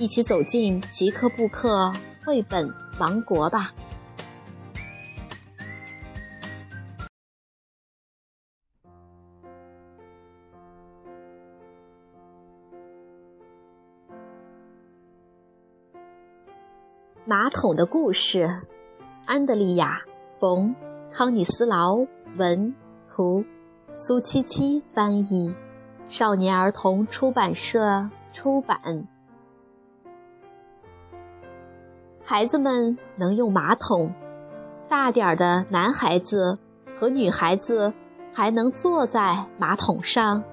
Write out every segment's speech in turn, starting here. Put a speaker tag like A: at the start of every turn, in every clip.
A: 一起走进吉克布克绘本王国吧！马桶的故事，安德利亚·冯·康尼斯劳文图，苏七七翻译，少年儿童出版社出版。孩子们能用马桶，大点儿的男孩子和女孩子还能坐在马桶上。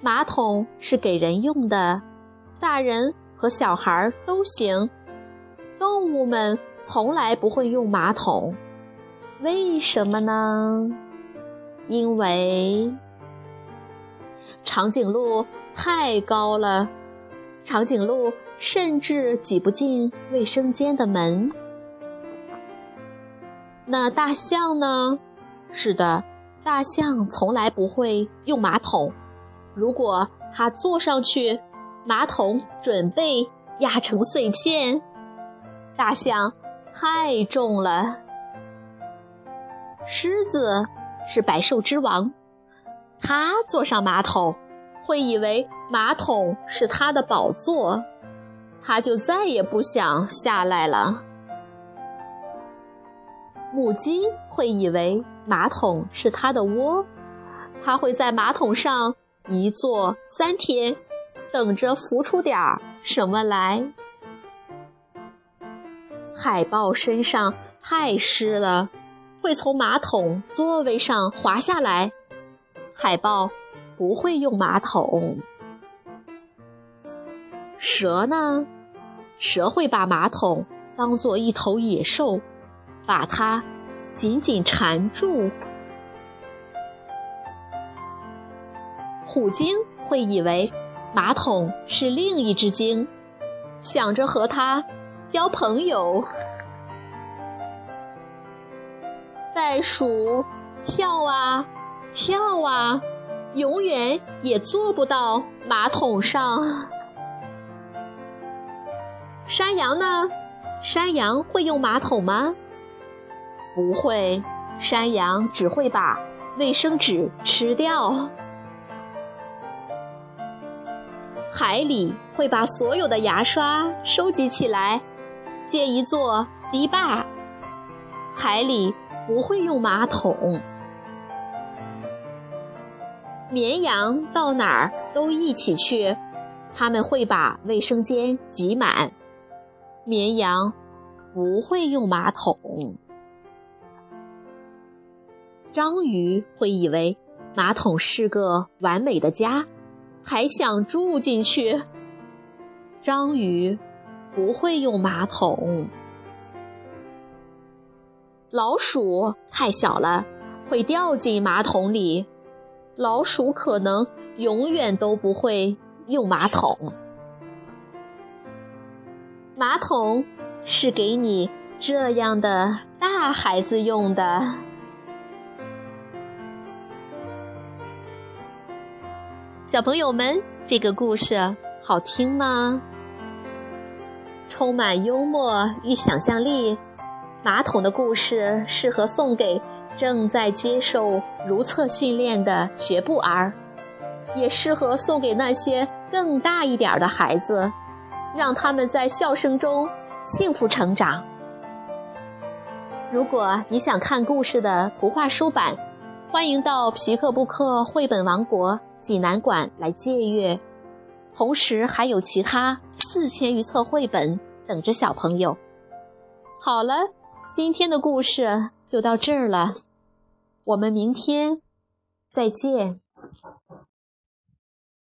A: 马桶是给人用的，大人和小孩都行。动物们从来不会用马桶，为什么呢？因为长颈鹿太高了，长颈鹿。甚至挤不进卫生间的门。那大象呢？是的，大象从来不会用马桶。如果它坐上去，马桶准备压成碎片。大象太重了。狮子是百兽之王，它坐上马桶，会以为马桶是他的宝座。他就再也不想下来了。母鸡会以为马桶是它的窝，它会在马桶上一坐三天，等着浮出点儿什么来。海豹身上太湿了，会从马桶座位上滑下来。海豹不会用马桶。蛇呢？蛇会把马桶当做一头野兽，把它紧紧缠住。虎鲸会以为马桶是另一只鲸，想着和它交朋友。袋鼠跳啊跳啊，永远也坐不到马桶上。山羊呢？山羊会用马桶吗？不会，山羊只会把卫生纸吃掉。海里会把所有的牙刷收集起来，建一座堤坝。海里不会用马桶。绵羊到哪儿都一起去，他们会把卫生间挤满。绵羊不会用马桶，章鱼会以为马桶是个完美的家，还想住进去。章鱼不会用马桶，老鼠太小了，会掉进马桶里。老鼠可能永远都不会用马桶。马桶是给你这样的大孩子用的。小朋友们，这个故事好听吗？充满幽默与想象力，马桶的故事适合送给正在接受如厕训练的学步儿，也适合送给那些更大一点的孩子。让他们在笑声中幸福成长。如果你想看故事的图画书版，欢迎到皮克布克绘本王国济南馆来借阅。同时还有其他四千余册绘本等着小朋友。好了，今天的故事就到这儿了，我们明天再见。